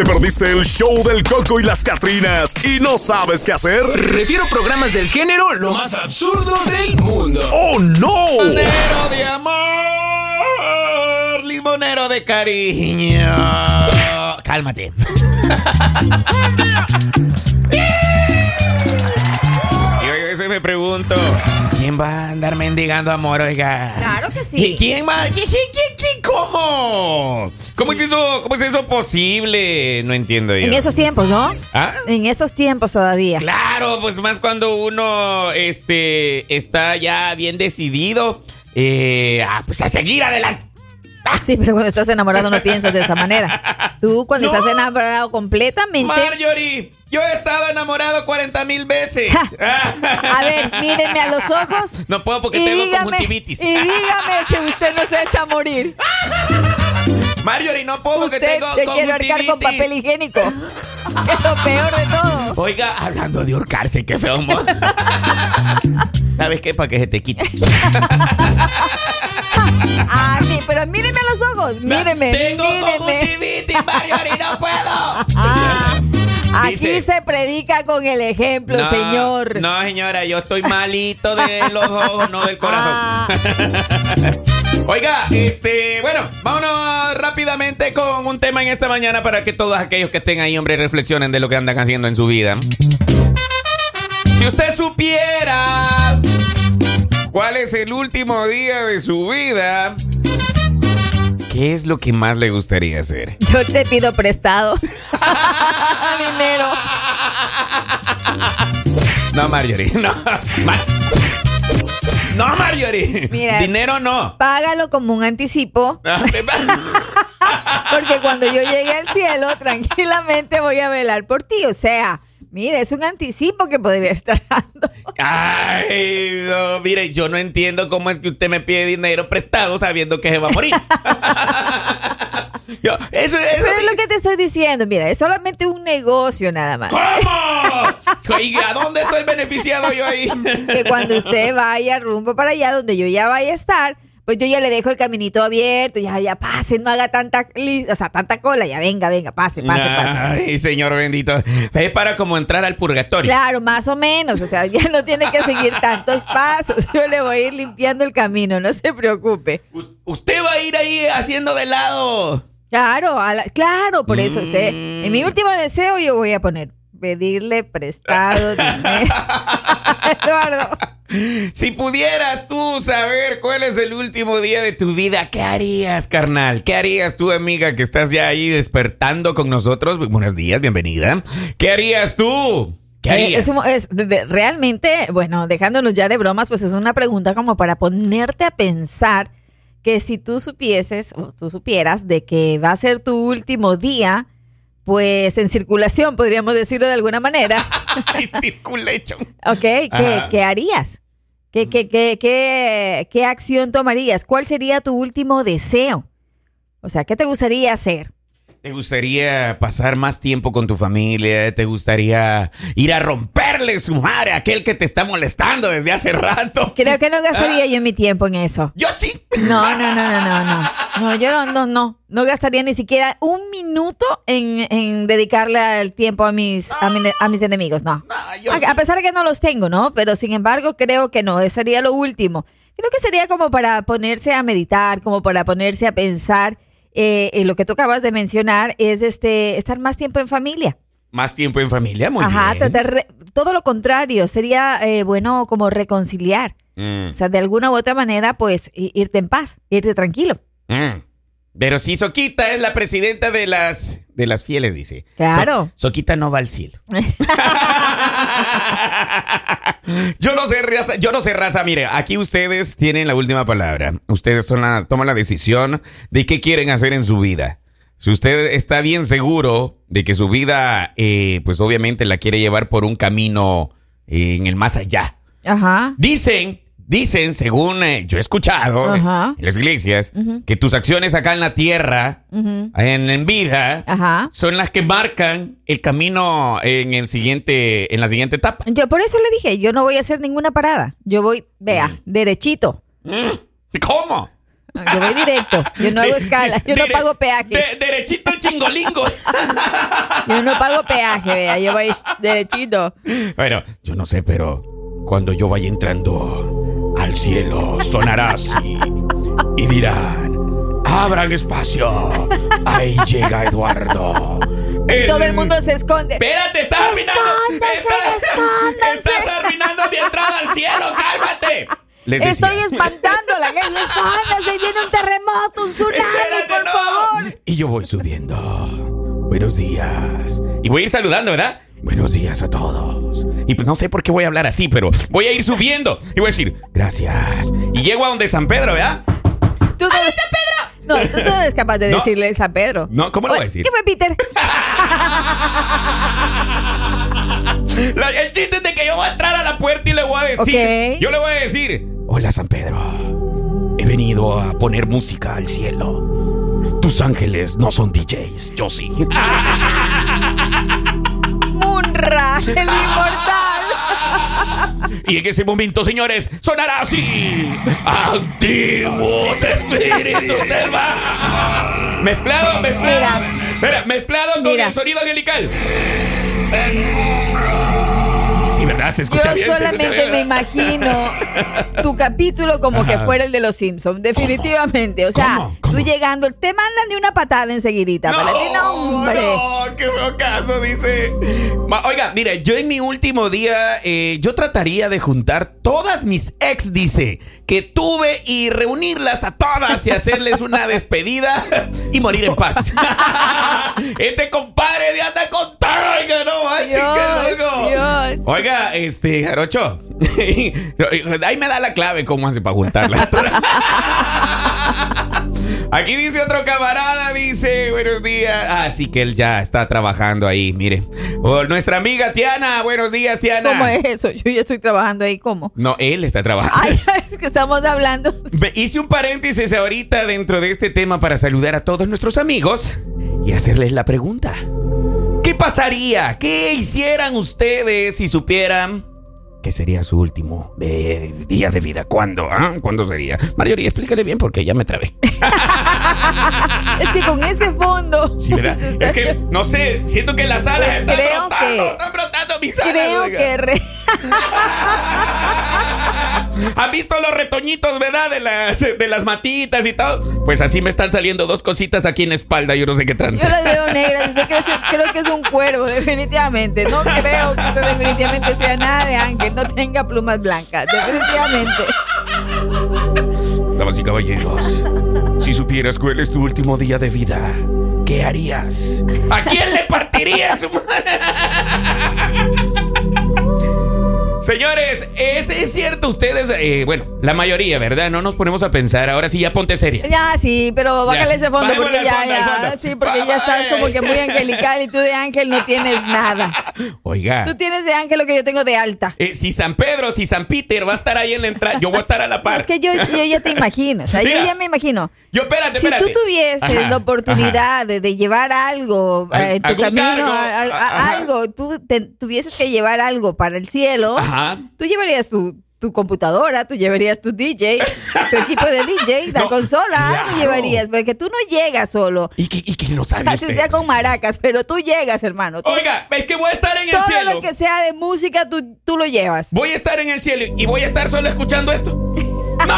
¿Te perdiste el show del Coco y las Catrinas y no sabes qué hacer? Refiero programas del género lo más absurdo del mundo. ¡Oh, no! Limonero de amor, limonero de cariño. Cálmate. Me pregunto, ¿quién va a andar mendigando amor, oiga? Claro que sí. ¿Y quién más? ¿Qui- qui- qui- ¿Cómo? ¿Cómo, es eso, ¿Cómo es eso posible? No entiendo yo. En esos tiempos, ¿no? ¿Ah? En estos tiempos todavía. Claro, pues más cuando uno este, está ya bien decidido eh, a, pues a seguir adelante. Sí, pero cuando estás enamorado no piensas de esa manera. Tú cuando No. estás enamorado completamente... Marjorie, yo he estado enamorado 40 mil veces. A ver, mírenme a los ojos. No puedo porque tengo dígame, conjuntivitis. Y dígame que usted no se echa a morir. Marjorie, no puedo Usted tengo se quiere ahorcar con papel higiénico. Es lo peor de todo. Oiga, hablando de ahorcarse, qué feo. ¿Sabes qué? Para que se te quite. Ah, sí, pero mírenme a los ojos. Míreme, Tengo míreme. conjuntivitis, Marjorie, no puedo. Ah, aquí Dice- se predica con el ejemplo, No, señor. No, señora, yo estoy malito de los ojos, no del corazón. Ah, Oiga, este, bueno, vámonos rápidamente con un tema en esta mañana para que todos aquellos que estén ahí, hombre, reflexionen de lo que andan haciendo en su vida. Si usted supiera cuál es el último día de su vida, ¿qué es lo que más le gustaría hacer? yo te pido prestado. Dinero. No, Marjorie, no. Mar- no, Marjorie. Mira. Dinero no. Págalo como un anticipo, porque cuando yo llegue al cielo, tranquilamente voy a velar por ti. O sea, mira, es un anticipo que podría estar dando. Ay, no, mire, yo no entiendo cómo es que usted me pide dinero prestado sabiendo que se va a morir. Yo, eso, eso Pero es lo que te estoy diciendo, mira, es solamente un negocio nada más. ¿Cómo? ¿Y a dónde estoy beneficiado yo ahí? Que cuando usted vaya rumbo para allá, donde yo ya vaya a estar, pues yo ya le dejo el caminito abierto, ya, ya pase, no haga tanta, o sea, tanta cola, ya venga, venga, pase, pase, pase. Ay, señor bendito. Es para como entrar al purgatorio. Claro, más o menos, o sea, ya no tiene que seguir tantos pasos, yo le voy a ir limpiando el camino, no se preocupe. U- Usted va a ir ahí haciendo de lado. Claro, a la- claro, por eso, Mm. en mi último deseo yo voy a poner, pedirle prestado dinero. Eduardo. Si pudieras tú saber cuál es el último día de tu vida, ¿qué harías, carnal? ¿Qué harías tú, amiga, que estás ya ahí despertando con nosotros? Buenos días, bienvenida. ¿Qué harías tú? ¿Qué Eh, harías? es realmente, bueno, dejándonos ya de bromas, pues es una pregunta como para ponerte a pensar que si tú supieses o tú supieras de que va a ser tu último día, pues en circulación, podríamos decirlo de alguna manera, Ay, circulation. ¿ok? ¿Qué, qué harías? ¿Qué, qué, qué, qué, qué acción tomarías? ¿Cuál sería tu último deseo? O sea, ¿qué te gustaría hacer? ¿Te gustaría pasar más tiempo con tu familia? ¿Te gustaría ir a romperle su madre a aquel que te está molestando desde hace rato? Creo que no gastaría yo mi tiempo en eso. Yo sí. No, no, no, no, no, no. No, yo no, no, no. No gastaría ni siquiera un minuto en, en dedicarle el tiempo a mis, a, mi- a mis enemigos, no. A, sí. a pesar de que no los tengo, ¿no? Pero sin embargo, creo que no, eso sería lo último. Creo que sería como para ponerse a meditar, como para ponerse a pensar. Eh, en lo que tú acabas de mencionar es este estar más tiempo en familia. Más tiempo en familia, muy Ajá, bien. tratar re- todo lo contrario, sería eh, bueno como reconciliar. Mm, O sea, de alguna u otra manera, pues irte en paz, irte tranquilo. mm. Pero si Soquita es la presidenta de las de las fieles, dice. Claro. So- Soquita no va al cielo. yo no sé, raza, yo no sé, raza. Mire, aquí ustedes tienen la última palabra. Ustedes son la, toman la decisión de qué quieren hacer en su vida. Si usted está bien seguro de que su vida, eh, pues obviamente la quiere llevar por un camino eh, en el más allá. Ajá. Dicen, dicen, según eh, yo he escuchado Ajá. en las iglesias, que tus acciones acá en la tierra, en, en vida, Ajá. son las que marcan el camino en el siguiente, en la siguiente etapa. Yo por eso le dije, yo no voy a hacer ninguna parada. Yo voy, vea, Mm. derechito. ¿Cómo? Yo voy directo. Yo no hago escala. Yo no Dire- pago peaje. de- derechito el chingolingo. Yo no pago peaje, vea. Yo voy derechito. bueno, yo no sé, pero cuando yo vaya entrando al cielo, sonará así. Y dirán, abran espacio. Ahí llega Eduardo. Todo el mundo se esconde. Espérate, estás arruinando. Estás, escóndase. estás arruinando mi entrada al cielo. Cálmate. Les. Estoy espantando la gente. Escóndase. Viene un terremoto, un tsunami, Espérate, por no. favor. Y yo voy subiendo. Buenos días. Y voy a ir saludando, ¿verdad? Buenos días a todos. Y pues no sé por qué voy a hablar así, pero voy a ir subiendo. Y voy a decir, gracias. Y llego a donde San Pedro, ¿verdad? Tú no, San Pedro! No, tú no eres capaz de No. decirle San Pedro. No, ¿cómo lo voy a decir? ¿Qué fue, Peter? La- el chiste es de que yo voy a entrar a la puerta y le voy a decir. Ok. Yo le voy a decir, hola San Pedro. He venido a poner música al cielo. Tus ángeles no son DJs, yo sí. El inmortal. Y en ese momento, señores, sonará así. Antiguos espíritus del mal. Mezclado, mezclado. Mira. Espera, mezclado con Mira. el sonido angelical. Se escucha Yo bien. solamente me imagino tu capítulo como que fuera el de los Simpsons, definitivamente. O sea, ¿Cómo? ¿Cómo? tú llegando, te mandan de una patada enseguidita. para ti, no, hombre. no, qué feo caso, dice. Oiga, mire, yo en mi último día, eh, yo trataría de juntar todas mis ex, dice, que tuve y reunirlas a todas y hacerles una despedida y morir en paz. este compadre de anda con todo, oiga, no manches, Dios. Dios. Oiga, este, Jarocho, ahí me da la clave cómo hace para juntarla. Aquí dice otro camarada, dice, buenos días. Ah, sí que él ya está trabajando ahí, mire. O nuestra amiga Tiana, buenos días, Tiana. ¿Cómo es eso? Yo ya estoy trabajando ahí, ¿cómo? No, él está trabajando. Ay, es que estamos hablando. Hice un paréntesis ahorita dentro de este tema para saludar a todos nuestros amigos y hacerles la pregunta. ¿Qué pasaría? ¿Qué hicieran ustedes si supieran que sería su último de- día de vida? ¿Cuándo? ah? ¿Cuándo sería? Marjorie, explícale bien porque ya me trabé. Es que con ese fondo. Sí, ¿verdad? Es que, no sé, siento que las alas Pues están creo brotando, que- están brotando mis alas. Creo oiga. que re- ¿Han visto los retoñitos, verdad? De las, de las matitas y todo. Pues así me están saliendo dos cositas aquí en espalda. Yo no sé qué yo tranza. las veo negras. Usted cree, creo que es un cuervo, definitivamente. No creo que usted definitivamente sea nada de ángel. No tenga plumas blancas. Definitivamente. Damas y caballeros, si supieras cuál es tu último día de vida, ¿qué harías? ¿A quién le partirías? Señores, es, es cierto, ustedes, eh, bueno, la mayoría, ¿verdad? No nos ponemos a pensar. Ahora sí, ya ponte seria. Ya, sí, pero bájale ese fondo porque al ya, fondo, al ya. fondo. Sí, porque ya estás como que muy angelical y tú de ángel no tienes nada. Oiga. Tú tienes de ángel lo que yo tengo de alta. Eh, si San Pedro, si San Peter va a estar ahí en la entrada, yo voy a estar a la par. Es que yo, yo ya te imagino, o sea, Mira. yo ya me imagino. Yo, espérate, Si espérate. tú tuvieses Ajá, la oportunidad de, de llevar algo Al- eh, en tu algún camino, cargo, a- a- a- ajá. algo, tú te- tuvieses que llevar algo para el cielo, Ajá. Tú llevarías tu, tu computadora, tú llevarías tu DJ, tu equipo de DJ, la No, consola, claro. tú llevarías, porque tú no llegas solo. ¿Y, que- y quién lo sabe? Así sea con maracas, pero tú llegas, hermano. Tú- Oiga, es que voy a estar en el todo cielo. lo que sea de música, tú, tú lo llevas. Voy a estar en el cielo y voy a estar solo escuchando esto. ¡No!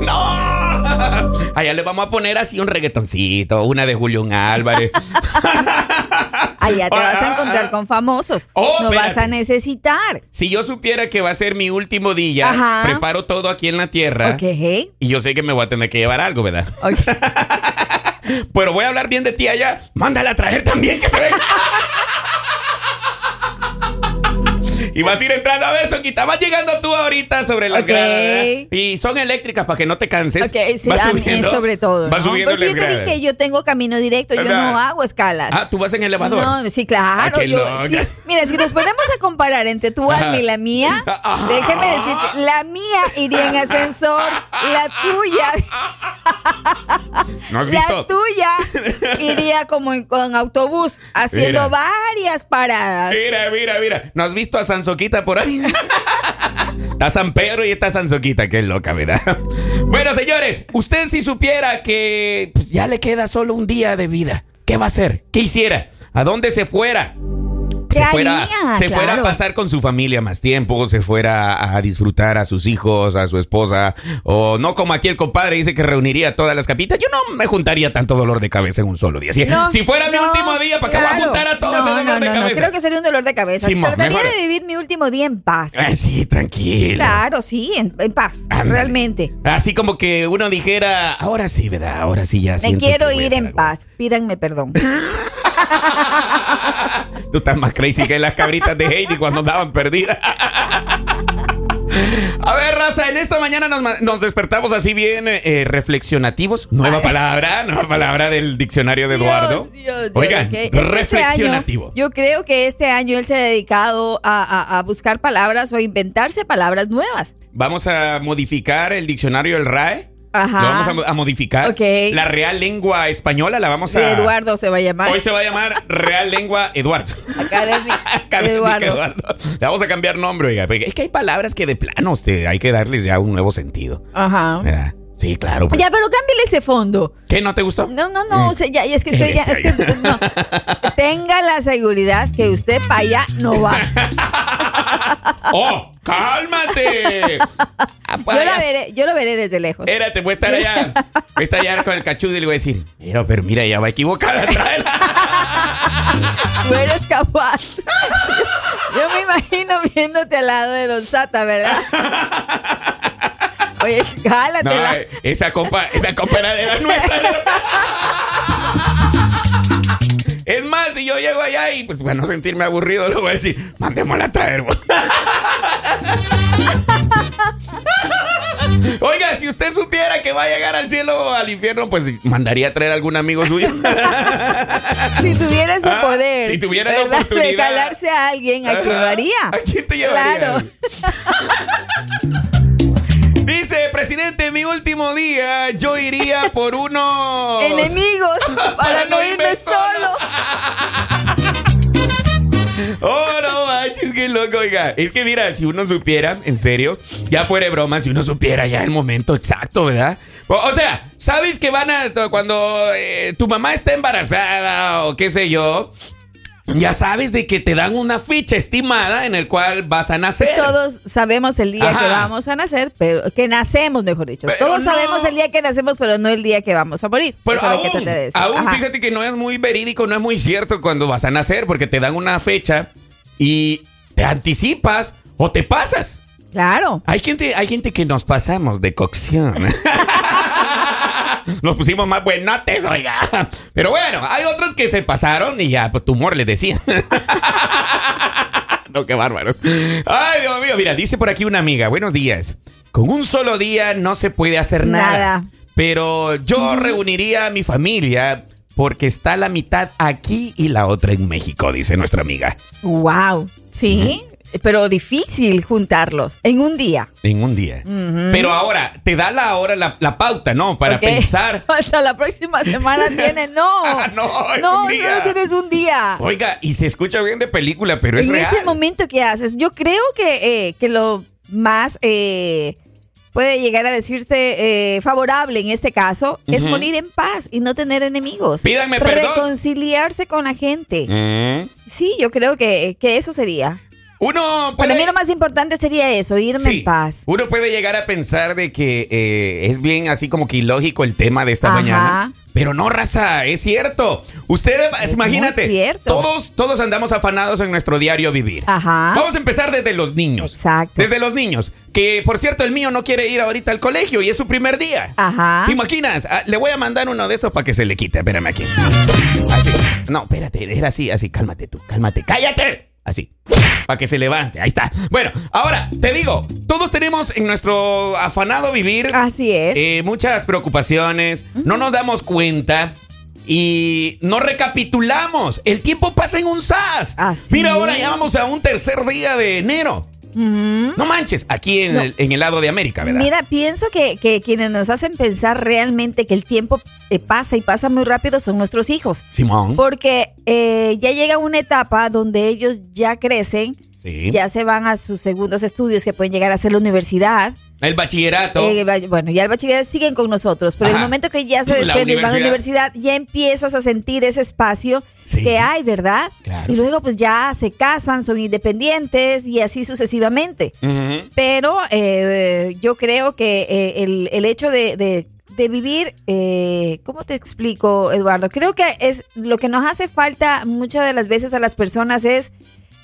¡No! Allá le vamos a poner así un reggaetoncito, una de Julián Álvarez. Allá te vas a encontrar con famosos. Oh, no vas a necesitar. Si yo supiera que va a ser mi último día, Ajá. preparo todo aquí en la tierra. Ok. Y yo sé que me voy a tener que llevar algo, ¿verdad? ok. Pero voy a hablar bien de ti allá. Mándala a traer también, que se venga. Y vas a ir entrando a ver, Soquita. Vas llegando tú ahorita sobre las Ok. gradas. Y son eléctricas para que no te canses. Ok, sí, Vas subiendo, sobre todo. Vas ¿no? subiendo Pues yo te gradas. dije, yo tengo camino directo, yo ¿Verdad? no hago escalas. Ah, tú vas en elevador. No, sí, claro. Ah, yo- sí. Mira, si nos ponemos a comparar entre tu alma y la mía, Ajá. déjeme decirte, la mía iría en ascensor, la tuya, ¿No has la visto? tuya iría como en, con autobús, haciendo Mira. varias paradas. Mira, mira, mira. ¿No has visto a Sansoquita por ahí? Está San Pedro y está San Soquita, que es loca, ¿verdad? Bueno, señores, usted si supiera que pues, ya le queda solo un día de vida, ¿qué va a hacer? ¿Qué hiciera? ¿A dónde se fuera? ¿Qué se fuera, haría? se fuera a pasar con su familia más tiempo, se fuera a disfrutar a sus hijos, a su esposa, o no como aquí el compadre dice que reuniría todas las capitas. Yo no me juntaría tanto dolor de cabeza en un solo día. Si, No, si fuera mi no, último día, ¿para qué voy a juntar a todos no, dolor no, de cabeza? Creo que sería un dolor de cabeza. Simón, Trataría de vivir mi último día en paz. Ah, sí, tranquilo. Claro, sí, en, en paz. Ándale. Realmente. Así como que uno dijera, ahora sí, ¿verdad? Ahora sí ya Me quiero ir en algo". paz. Pídanme perdón. Tú estás más crazy que las cabritas de Heidi cuando andaban perdidas. A ver, raza, en esta mañana nos, nos despertamos así bien eh, eh, reflexionativos. Nueva palabra, nueva palabra del diccionario de Eduardo. Dios, Dios, Dios, Oigan, este reflexionativo. año, yo creo que este año él se ha dedicado a, a- a buscar palabras o a inventarse palabras nuevas. Vamos a modificar el diccionario del RAE. Ajá. Lo vamos a mo- a, modificar. Ok. La Real Lengua Española la vamos a... Eduardo se va a llamar. Hoy se va a llamar Real Lengua Eduardo. Académica Académica Eduardo. Eduardo. Le vamos a cambiar nombre, oiga. Es que hay palabras que de plano usted, hay que darles ya un nuevo sentido. Ajá. ¿Verdad? Sí, claro. pues. Ya, pero cámbiale ese fondo. ¿Qué no te gustó? No, no, no, o sea, ya, y es que usted ya, es que, no. Tenga la seguridad que usted para allá no va. ¡Oh! ¡Cálmate! Ah, pues, Yo la veré, yo lo veré desde lejos. Espérate, voy a estar allá. Voy a estar allá con el cachudo y le voy a decir, mira, pero mira, ya va equivocada. tráela". Tú eres capaz. Yo me imagino viéndote al lado de Don Sata, ¿verdad? Oye, No, jálatela. eh, esa copa, esa copa era de la nuestra. Es más, si yo llego allá y pues para no sentirme aburrido, le voy a decir, mandémosla a traer. bo". Oiga, si usted supiera que va a llegar al cielo o al infierno, pues mandaría a traer a algún amigo suyo. Si tuviera ese Ah, poder. si tuviera la oportunidad. De jalarse a alguien, ¿a quién lo Ajá. haría? ¿A quién te llevaría? Claro. Presidente, mi último día yo iría por unos... Enemigos, para, no irme solo. Oh, no manches, qué loco, oiga. Es que mira, si uno supiera, en serio, ya fuera de broma, si uno supiera ya el momento exacto, ¿verdad? O, o sea, ¿sabes que van a, cuando eh, tu mamá está embarazada o qué sé yo, ya sabes de que te dan una ficha estimada en el cual vas a nacer? Todos sabemos el día Ajá. que vamos a nacer, pero que nacemos, mejor dicho. Pero Todos no. sabemos el día que nacemos, pero no el día que vamos a morir. Pero Eso aún, de aún fíjate que no es muy verídico, no es muy cierto cuando vas a nacer, porque te dan una fecha y te anticipas o te pasas. Claro. Hay gente, hay gente que nos pasamos de cocción. Nos pusimos más buenotes, oiga. Pero bueno, hay otros que se pasaron y ya, pues tu humor les decía. no, qué bárbaros. Ay, Dios mío, mira, dice por aquí una amiga, buenos días. Con un solo día no se puede hacer nada. Nada. Pero yo reuniría a mi familia porque está la mitad aquí y la otra en México, dice nuestra amiga. Wow. Sí, pero difícil juntarlos en un día. En un día. Pero ahora, te da la hora, la, la pauta, ¿no? Para ¿ok? pensar. Hasta la próxima semana tiene. No. Ah, no, es no, solo tienes un día. Oiga, y se escucha bien de película, pero es en real. ese momento que haces, yo creo que, eh, que lo más eh, puede llegar a decirse eh, favorable en este caso es Ujú. morir en paz y no tener enemigos. Pídanme perdón. Reconciliarse con la gente. Mm. Sí, yo creo que, que eso sería. Uno puede, Para mí lo más importante sería eso, irme Sí. en paz. Uno puede llegar a pensar de que eh, es bien así como que ilógico el tema de esta Ajá. mañana. Pero no, raza, es cierto. Usted, Es imagínate, cierto. todos, todos andamos afanados en nuestro diario vivir. Ajá. Vamos a empezar desde los niños. Exacto. Desde los niños. Que, por cierto, el mío no quiere ir ahorita al colegio y es su primer día. Ajá. ¿Te imaginas? Ah, le voy a mandar uno de estos para que se le quite. Espérame aquí. Así. No, espérate, era así, así. Cálmate tú, cálmate. ¡Cállate! Así. Para que se levante. Ahí está. Bueno, ahora te digo, todos tenemos en nuestro afanado vivir Así es. eh, muchas preocupaciones. No nos damos cuenta. Y no recapitulamos. El tiempo pasa en un sas. Así Mira, ahora es. ya vamos a un tercer día de enero. No manches, aquí en, No. el, en el lado de América, ¿verdad? Mira, pienso que, que quienes nos hacen pensar realmente que el tiempo eh, pasa y pasa muy rápido son nuestros hijos. Simón. Porque eh, ya llega una etapa donde ellos ya crecen Sí. ya se van a sus segundos estudios que pueden llegar a ser la universidad. El bachillerato. Eh, bueno, ya el bachillerato siguen con nosotros, pero Ajá. el momento que ya se desprenden y van a la universidad. ya empiezas a sentir ese espacio Sí. que hay, ¿verdad? Claro. Y luego pues ya se casan, son independientes y así sucesivamente. Pero eh, yo creo que eh, el, el hecho de, de- de vivir, eh, ¿cómo te explico, Eduardo? Creo que es lo que nos hace falta muchas de las veces a las personas es,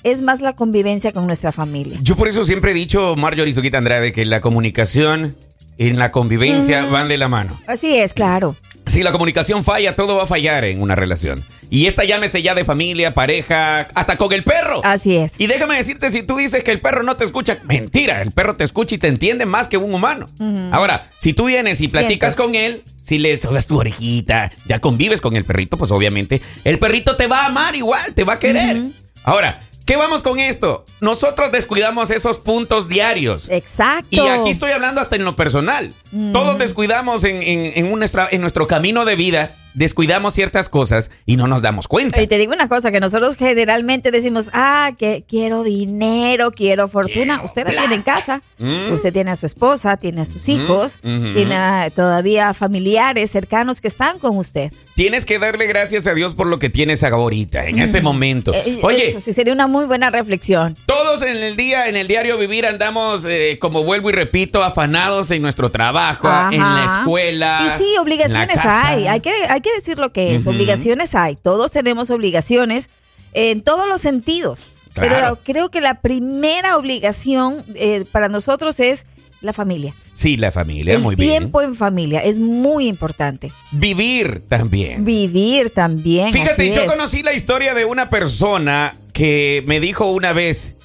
es más la convivencia con nuestra familia. Yo por eso siempre he dicho, Marjorie Suquita Andrade, que la comunicación y la convivencia van de la mano. Así es, claro. Si la comunicación falla, todo va a fallar en una relación. Y esta llámese ya de familia, pareja, hasta con el perro. Así es. Y déjame decirte, si tú dices que el perro no te escucha, mentira, el perro te escucha y te entiende más que un humano. Ahora, si tú vienes y platicas Siento. con él, si le sobas tu orejita, ya convives con el perrito, pues obviamente el perrito te va a amar igual, te va a querer. Ahora, ¿qué vamos con esto? Nosotros descuidamos esos puntos diarios. Exacto. Y aquí estoy hablando hasta en lo personal. Todos descuidamos en, en- en un nuestra- en nuestro camino de vida, descuidamos ciertas cosas y no nos damos cuenta. Y te digo una cosa, que nosotros generalmente decimos, ah, que quiero dinero, quiero fortuna. Quiero usted la tiene en casa, Mm. usted tiene a su esposa, tiene a sus hijos, ujú. tiene a- todavía familiares cercanos que están con usted. Tienes que darle gracias a Dios por lo que tienes ahorita, en este momento. Eh, Oye, Eso sí sería una muy buena reflexión. todos en el día, en el diario vivir, andamos, eh, como vuelvo y repito, afanados en nuestro trabajo, en la Ajá. escuela. Y sí, en la obligaciones casa. hay. Hay que, hay que decir lo que es. Obligaciones hay. Todos tenemos obligaciones en todos los sentidos. Claro. Pero creo que la primera obligación eh, para nosotros es la familia. Sí, la familia, El muy tiempo en familia es muy importante. bien. Vivir también. Vivir también. Fíjate, así yo es. conocí la historia de una persona que me dijo una vez,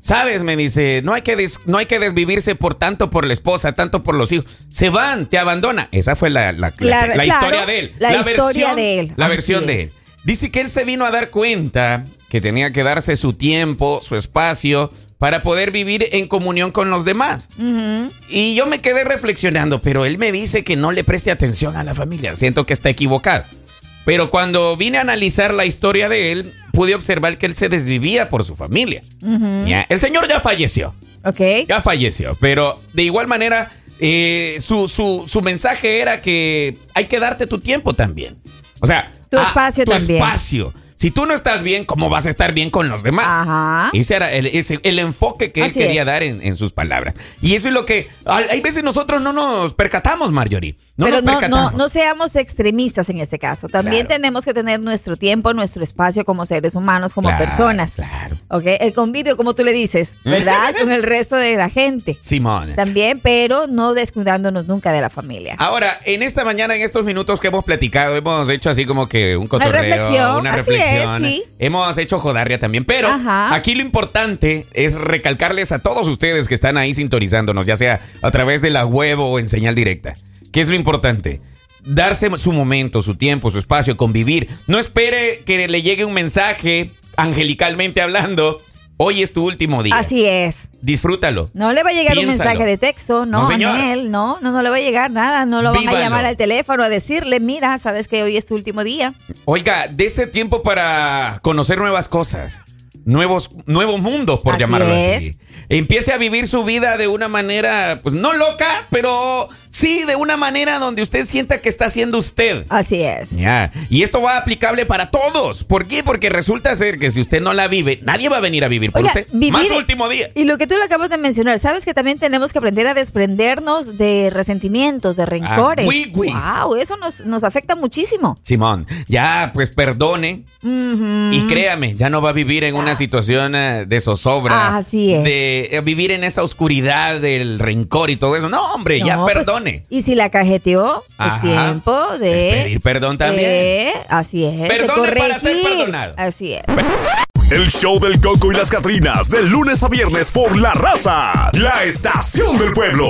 sabes, me dice, no hay que des- no hay que desvivirse por tanto por la esposa, tanto por los hijos. Se van, te abandona. Esa fue la, la- la- Claro, la claro, historia de él. la historia de él. La versión de él. Dice que él se vino a dar cuenta que tenía que darse su tiempo, su espacio, para poder vivir en comunión con los demás. Y yo me quedé reflexionando, pero él me dice que no le preste atención a la familia. Siento que está equivocado. Pero cuando vine a analizar la historia de él, pude observar que él se desvivía por su familia. Ya, El señor ya falleció, Ok. ya falleció, pero de igual manera eh, su, su- su mensaje era que hay que darte tu tiempo también. O sea, Tu ah, espacio tu también. espacio. Si tú no estás bien, ¿cómo vas a estar bien con los demás? Ajá. Ese era el, ese- el enfoque que él quería es. dar en, en sus palabras. Y eso es lo que hay veces nosotros no nos percatamos, Marjorie. No Pero nos no, no, percatamos. no seamos extremistas en este caso. También Claro. tenemos que tener nuestro tiempo, nuestro espacio como seres humanos, como Claro, personas. Claro. ¿Ok? El convivio, como tú le dices, ¿verdad? Con el resto de la gente. Simón. También, pero no descuidándonos nunca de la familia. Ahora, en esta mañana, en estos minutos que hemos platicado, hemos hecho así como que un cotorreo, reflexión, una reflexión. Sí. Hemos hecho jodarria también, pero Ajá. aquí lo importante es recalcarles a todos ustedes que están ahí sintonizándonos, ya sea a través de la web o en señal directa. ¿Qué es lo importante? Darse su momento, su tiempo, su espacio, convivir. No espere que le llegue un mensaje, angelicalmente hablando, hoy es tu último día. Así es. Disfrútalo. No le va a llegar un mensaje de texto, no, No, a él, no, no, no le va a llegar nada. No lo van a llamar al teléfono a decirle, mira, sabes que hoy es tu último día. Oiga, de ese tiempo para conocer nuevas cosas, nuevos, nuevos mundos, por Así llamarlo es. así. Empiece a vivir su vida de una manera, pues no loca, pero sí de una manera donde usted sienta que está siendo usted. Así es. Ya. Y esto va aplicable para todos. ¿Por qué? Porque resulta ser que si usted no la vive, nadie va a venir a vivir por Oiga, usted. vivir- Más último día. Y lo que tú lo acabas de mencionar, sabes que también tenemos que aprender a desprendernos de resentimientos, de rencores. wow, eso nos, nos afecta muchísimo. Simón, ya pues perdone y créame, ya no va a vivir en una situación eh, de zozobra, Así es. de eh, vivir en esa oscuridad del rencor y todo eso. No, hombre, ya pues, perdone. y si la cajeteó, es Ajá. tiempo de, De pedir perdón también. de- así es. de Perdone para ser perdonado. Así es. El show del Coco y las Catrinas, de lunes a viernes por La Raza, la estación del pueblo.